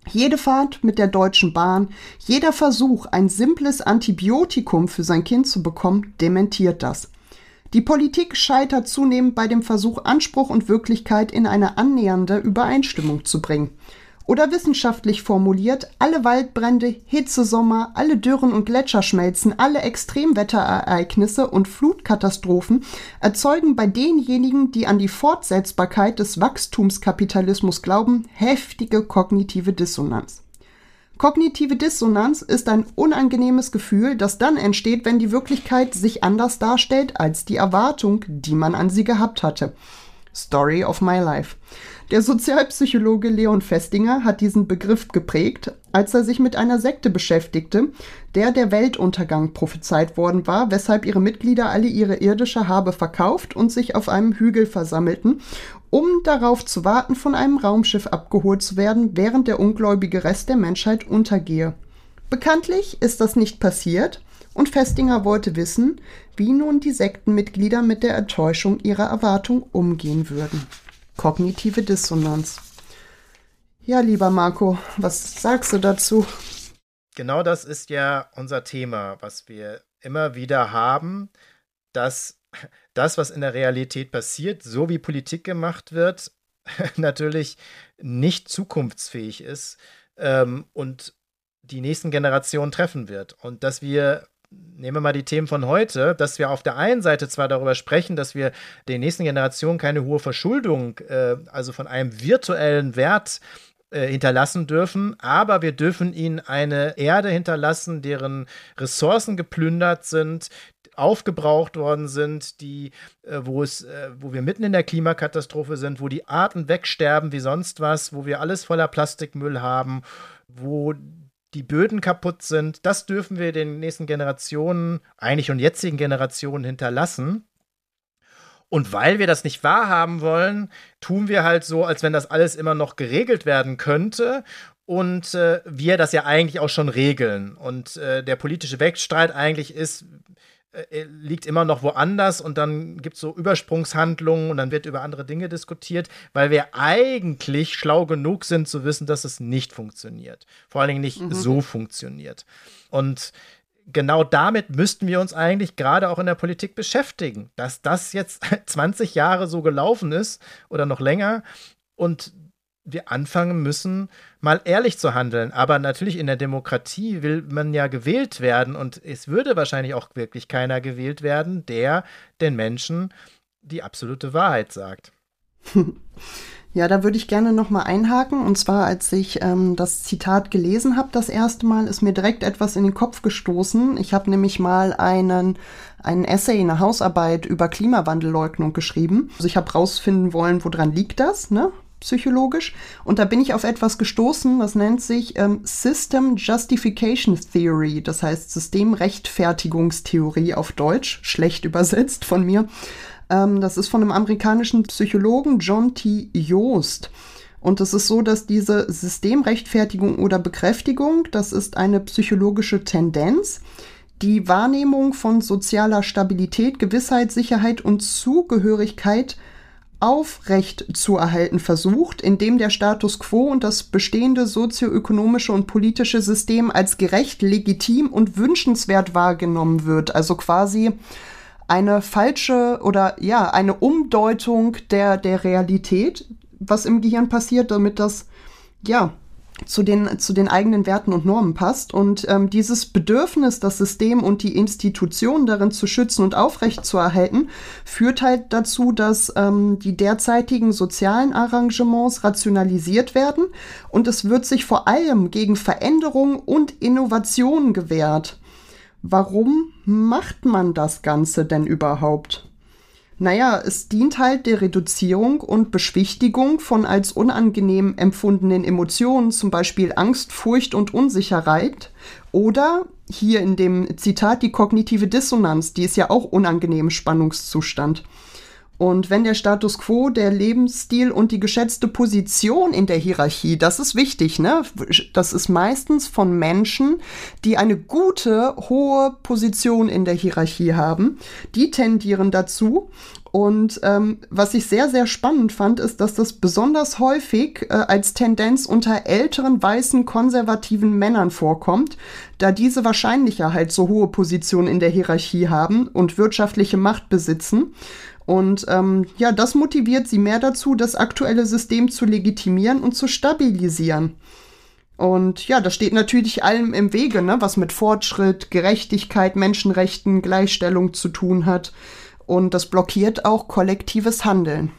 Jede Fahrt mit der Deutschen Bahn, jeder Versuch, ein simples Antibiotikum für sein Kind zu bekommen, dementiert das. Die Politik scheitert zunehmend bei dem Versuch, Anspruch und Wirklichkeit in eine annähernde Übereinstimmung zu bringen. Oder wissenschaftlich formuliert, alle Waldbrände, Hitzesommer, alle Dürren und Gletscherschmelzen, alle Extremwetterereignisse und Flutkatastrophen erzeugen bei denjenigen, die an die Fortsetzbarkeit des Wachstumskapitalismus glauben, heftige kognitive Dissonanz. Kognitive Dissonanz ist ein unangenehmes Gefühl, das dann entsteht, wenn die Wirklichkeit sich anders darstellt als die Erwartung, die man an sie gehabt hatte. Story of my life. Der Sozialpsychologe Leon Festinger hat diesen Begriff geprägt, als er sich mit einer Sekte beschäftigte, der der Weltuntergang prophezeit worden war, weshalb ihre Mitglieder alle ihre irdische Habe verkauft und sich auf einem Hügel versammelten, um darauf zu warten, von einem Raumschiff abgeholt zu werden, während der ungläubige Rest der Menschheit untergehe. Bekanntlich ist das nicht passiert, und Festinger wollte wissen, wie nun die Sektenmitglieder mit der Enttäuschung ihrer Erwartung umgehen würden. Kognitive Dissonanz. Ja, lieber Marco, was sagst du dazu? Genau das ist ja unser Thema, was wir immer wieder haben, dass das, was in der Realität passiert, so wie Politik gemacht wird, natürlich nicht zukunftsfähig ist ähm, und die nächsten Generationen treffen wird. Und dass wir nehmen wir mal die Themen von heute, dass wir auf der einen Seite zwar darüber sprechen, dass wir den nächsten Generationen keine hohe Verschuldung, äh, also von einem virtuellen Wert äh, hinterlassen dürfen, aber wir dürfen ihnen eine Erde hinterlassen, deren Ressourcen geplündert sind, aufgebraucht worden sind, die, äh, wo es, äh, wo wir mitten in der Klimakatastrophe sind, wo die Arten wegsterben wie sonst was, wo wir alles voller Plastikmüll haben, wo die Böden kaputt sind, das dürfen wir den nächsten Generationen, eigentlich und jetzigen Generationen hinterlassen. Und weil wir das nicht wahrhaben wollen, tun wir halt so, als wenn das alles immer noch geregelt werden könnte und äh, wir das ja eigentlich auch schon regeln. Und äh, der politische Wettstreit eigentlich ist, äh, liegt immer noch woanders und dann gibt es so Übersprungshandlungen und dann wird über andere Dinge diskutiert, weil wir eigentlich schlau genug sind zu wissen, dass es nicht funktioniert. Vor allen Dingen nicht mhm. so funktioniert. Und genau damit müssten wir uns eigentlich gerade auch in der Politik beschäftigen, dass das jetzt 20 Jahre so gelaufen ist oder noch länger und wir anfangen müssen, mal ehrlich zu handeln. Aber natürlich in der Demokratie will man ja gewählt werden und es würde wahrscheinlich auch wirklich keiner gewählt werden, der den Menschen die absolute Wahrheit sagt. Ja, da würde ich gerne noch mal einhaken. Und zwar, als ich ähm, das Zitat gelesen habe, das erste Mal, ist mir direkt etwas in den Kopf gestoßen. Ich habe nämlich mal einen, einen Essay, eine Hausarbeit über Klimawandelleugnung geschrieben. Also ich habe rausfinden wollen, woran liegt das, ne? Psychologisch. Und da bin ich auf etwas gestoßen, das nennt sich ähm, System Justification Theory, das heißt Systemrechtfertigungstheorie auf Deutsch, schlecht übersetzt von mir. Ähm, das ist von einem amerikanischen Psychologen John T. Joost. Und es ist so, dass diese Systemrechtfertigung oder Bekräftigung, das ist eine psychologische Tendenz, die Wahrnehmung von sozialer Stabilität, Gewissheit, Sicherheit und Zugehörigkeit aufrecht zu erhalten versucht, indem der Status quo und das bestehende sozioökonomische und politische System als gerecht, legitim und wünschenswert wahrgenommen wird. Also quasi eine falsche oder ja, eine Umdeutung der, der Realität, was im Gehirn passiert, damit das ja zu den, zu den eigenen Werten und Normen passt. Und ähm, dieses Bedürfnis, das System und die Institutionen darin zu schützen und aufrechtzuerhalten, führt halt dazu, dass ähm, die derzeitigen sozialen Arrangements rationalisiert werden und es wird sich vor allem gegen Veränderung und Innovation gewährt. Warum macht man das Ganze denn überhaupt? Naja, es dient halt der Reduzierung und Beschwichtigung von als unangenehm empfundenen Emotionen, zum Beispiel Angst, Furcht und Unsicherheit. Oder hier in dem Zitat die kognitive Dissonanz, die ist ja auch unangenehm Spannungszustand. Und wenn der Status quo, der Lebensstil und die geschätzte Position in der Hierarchie, das ist wichtig, ne? Das ist meistens von Menschen, die eine gute, hohe Position in der Hierarchie haben. Die tendieren dazu. Und ähm, was ich sehr, sehr spannend fand, ist, dass das besonders häufig äh, als Tendenz unter älteren, weißen, konservativen Männern vorkommt, da diese wahrscheinlicher halt so hohe Positionen in der Hierarchie haben und wirtschaftliche Macht besitzen. Und ähm, ja, das motiviert sie mehr dazu, das aktuelle System zu legitimieren und zu stabilisieren. Und ja, das steht natürlich allem im Wege, ne, was mit Fortschritt, Gerechtigkeit, Menschenrechten, Gleichstellung zu tun hat. Und das blockiert auch kollektives Handeln.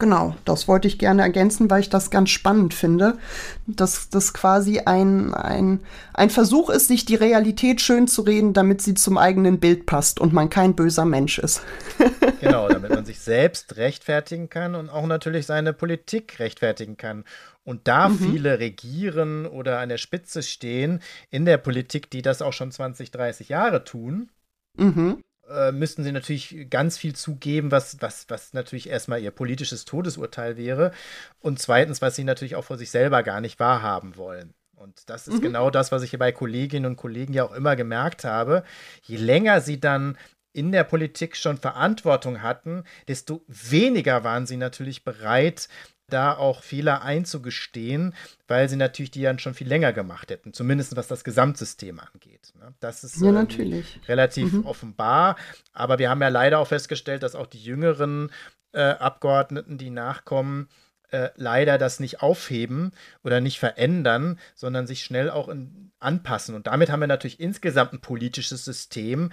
Genau, das wollte ich gerne ergänzen, weil ich das ganz spannend finde, dass das quasi ein, ein, ein Versuch ist, sich die Realität schön zu reden, damit sie zum eigenen Bild passt und man kein böser Mensch ist. genau, damit man sich selbst rechtfertigen kann und auch natürlich seine Politik rechtfertigen kann. Und da mhm. viele regieren oder an der Spitze stehen in der Politik, die das auch schon 20, 30 Jahre tun, mhm äh, müssten sie natürlich ganz viel zugeben, was, was, was natürlich erstmal ihr politisches Todesurteil wäre. Und zweitens, was sie natürlich auch vor sich selber gar nicht wahrhaben wollen. Und das ist mhm. genau das, was ich hier bei Kolleginnen und Kollegen ja auch immer gemerkt habe. Je länger sie dann in der Politik schon Verantwortung hatten, desto weniger waren sie natürlich bereit, da auch Fehler einzugestehen, weil sie natürlich die dann schon viel länger gemacht hätten, zumindest was das Gesamtsystem angeht. Ne? Das ist ja, äh, relativ mhm. offenbar, aber wir haben ja leider auch festgestellt, dass auch die jüngeren äh, Abgeordneten, die nachkommen, äh, leider das nicht aufheben oder nicht verändern, sondern sich schnell auch in, anpassen. Und damit haben wir natürlich insgesamt ein politisches System,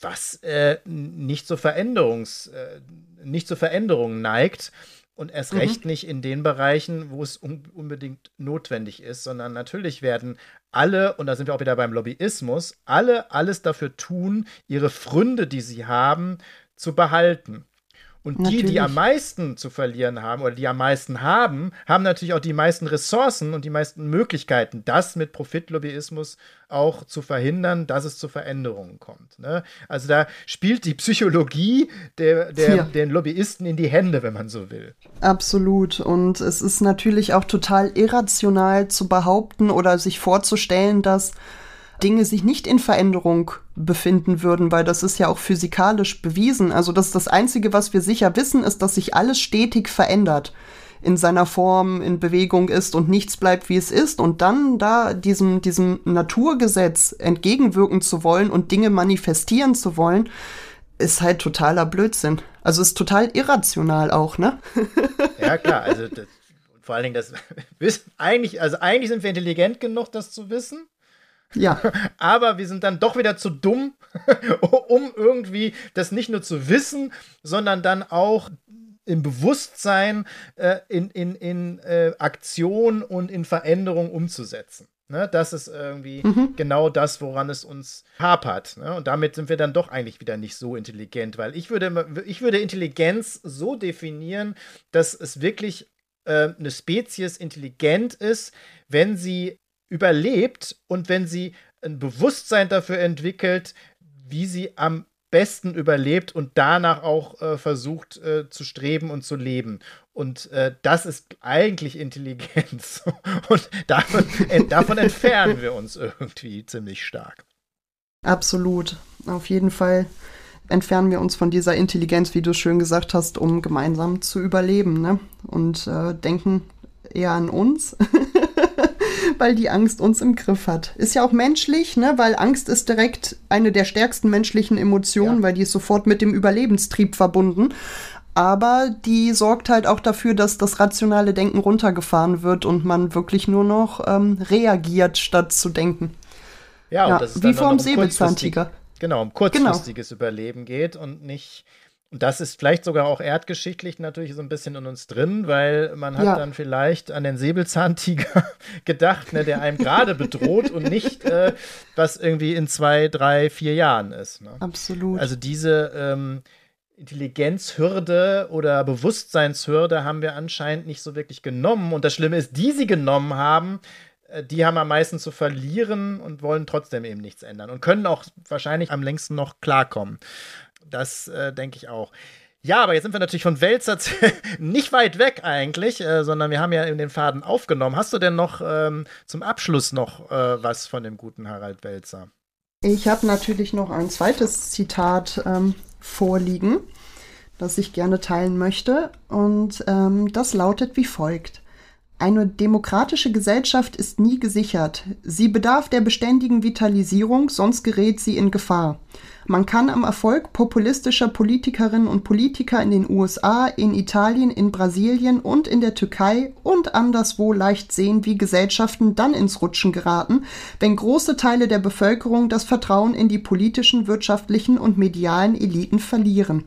was äh, nicht, zur Veränderungs, äh, nicht zur Veränderung neigt und erst mhm. recht nicht in den Bereichen, wo es un unbedingt notwendig ist, sondern natürlich werden alle, und da sind wir auch wieder beim Lobbyismus, alle alles dafür tun, ihre Fründe, die sie haben, zu behalten. Und die, die am meisten zu verlieren haben oder die am meisten haben, haben natürlich auch die meisten Ressourcen und die meisten Möglichkeiten, das mit Profitlobbyismus auch zu verhindern, dass es zu Veränderungen kommt. Ne? Also da spielt die Psychologie der, der, ja. den Lobbyisten in die Hände, wenn man so will. Absolut. Und es ist natürlich auch total irrational zu behaupten oder sich vorzustellen, dass Dinge sich nicht in Veränderung befinden würden, weil das ist ja auch physikalisch bewiesen. Also das das Einzige, was wir sicher wissen, ist, dass sich alles stetig verändert in seiner Form, in Bewegung ist und nichts bleibt, wie es ist. Und dann da diesem, diesem Naturgesetz entgegenwirken zu wollen und Dinge manifestieren zu wollen, ist halt totaler Blödsinn. Also ist total irrational auch, ne? ja, klar. Also das, vor allen Dingen, das eigentlich, also eigentlich sind wir intelligent genug, das zu wissen. Ja. Aber wir sind dann doch wieder zu dumm, um irgendwie das nicht nur zu wissen, sondern dann auch im Bewusstsein äh, in, in, in äh, Aktion und in Veränderung umzusetzen. Ne, das ist irgendwie mhm. genau das, woran es uns hapert. Ne? Und damit sind wir dann doch eigentlich wieder nicht so intelligent, weil ich würde, ich würde Intelligenz so definieren, dass es wirklich äh, eine Spezies intelligent ist, wenn sie überlebt und wenn sie ein Bewusstsein dafür entwickelt, wie sie am besten überlebt und danach auch äh, versucht äh, zu streben und zu leben. Und äh, das ist eigentlich Intelligenz. und davon, davon entfernen wir uns irgendwie ziemlich stark. Absolut, auf jeden Fall entfernen wir uns von dieser Intelligenz, wie du schön gesagt hast, um gemeinsam zu überleben. Ne? Und äh, denken eher an uns weil die Angst uns im Griff hat. Ist ja auch menschlich, ne? weil Angst ist direkt eine der stärksten menschlichen Emotionen, ja. weil die ist sofort mit dem Überlebenstrieb verbunden. Aber die sorgt halt auch dafür, dass das rationale Denken runtergefahren wird und man wirklich nur noch ähm, reagiert, statt zu denken. Ja, ja wie vor dem Säbelzahntiger. Genau, um kurzfristiges genau. Überleben geht und nicht und das ist vielleicht sogar auch erdgeschichtlich natürlich so ein bisschen in uns drin, weil man hat ja. dann vielleicht an den Säbelzahntiger gedacht, ne, der einem gerade bedroht und nicht, äh, was irgendwie in zwei, drei, vier Jahren ist. Ne? Absolut. Also diese ähm, Intelligenzhürde oder Bewusstseinshürde haben wir anscheinend nicht so wirklich genommen. Und das Schlimme ist, die sie genommen haben, äh, die haben am meisten zu verlieren und wollen trotzdem eben nichts ändern und können auch wahrscheinlich am längsten noch klarkommen. Das äh, denke ich auch. Ja, aber jetzt sind wir natürlich von Wälzer nicht weit weg eigentlich, äh, sondern wir haben ja in den Faden aufgenommen. Hast du denn noch ähm, zum Abschluss noch äh, was von dem guten Harald Welzer? Ich habe natürlich noch ein zweites Zitat ähm, vorliegen, das ich gerne teilen möchte. Und ähm, das lautet wie folgt. Eine demokratische Gesellschaft ist nie gesichert. Sie bedarf der beständigen Vitalisierung, sonst gerät sie in Gefahr. Man kann am Erfolg populistischer Politikerinnen und Politiker in den USA, in Italien, in Brasilien und in der Türkei und anderswo leicht sehen, wie Gesellschaften dann ins Rutschen geraten, wenn große Teile der Bevölkerung das Vertrauen in die politischen, wirtschaftlichen und medialen Eliten verlieren.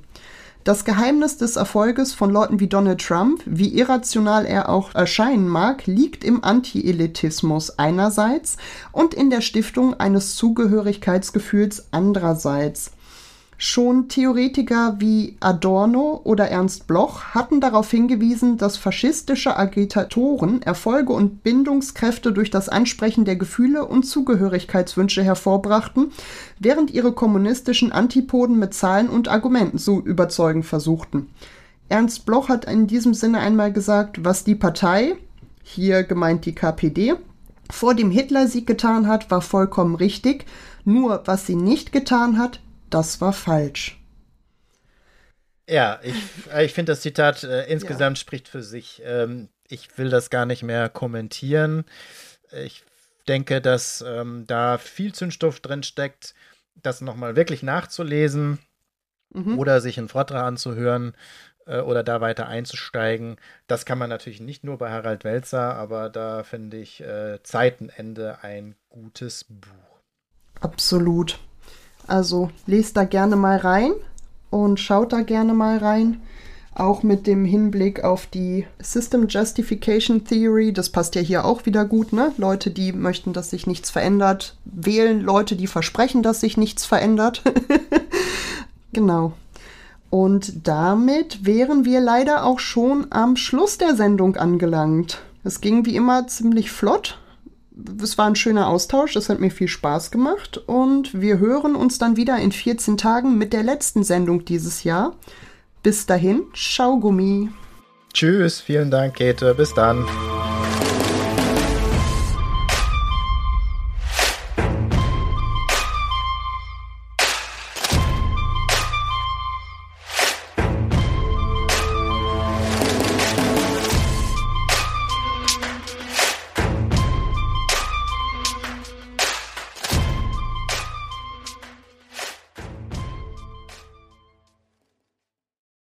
Das Geheimnis des Erfolges von Leuten wie Donald Trump, wie irrational er auch erscheinen mag, liegt im Anti-Elitismus einerseits und in der Stiftung eines Zugehörigkeitsgefühls andererseits. Schon Theoretiker wie Adorno oder Ernst Bloch hatten darauf hingewiesen, dass faschistische Agitatoren Erfolge und Bindungskräfte durch das Ansprechen der Gefühle und Zugehörigkeitswünsche hervorbrachten, während ihre kommunistischen Antipoden mit Zahlen und Argumenten zu überzeugen versuchten. Ernst Bloch hat in diesem Sinne einmal gesagt, was die Partei, hier gemeint die KPD, vor dem Hitlersieg getan hat, war vollkommen richtig, nur was sie nicht getan hat, das war falsch. Ja, ich, äh, ich finde das Zitat äh, insgesamt ja. spricht für sich. Ähm, ich will das gar nicht mehr kommentieren. Ich denke, dass ähm, da viel Zündstoff drin steckt, das nochmal wirklich nachzulesen mhm. oder sich einen Vortrag anzuhören äh, oder da weiter einzusteigen. Das kann man natürlich nicht nur bei Harald Welzer, aber da finde ich äh, Zeitenende ein gutes Buch. Absolut. Also lest da gerne mal rein und schaut da gerne mal rein. Auch mit dem Hinblick auf die System Justification Theory. Das passt ja hier auch wieder gut, ne? Leute, die möchten, dass sich nichts verändert, wählen Leute, die versprechen, dass sich nichts verändert. genau. Und damit wären wir leider auch schon am Schluss der Sendung angelangt. Es ging wie immer ziemlich flott. Es war ein schöner Austausch, es hat mir viel Spaß gemacht und wir hören uns dann wieder in 14 Tagen mit der letzten Sendung dieses Jahr. Bis dahin, Schaugummi. Tschüss, vielen Dank, Käthe. Bis dann.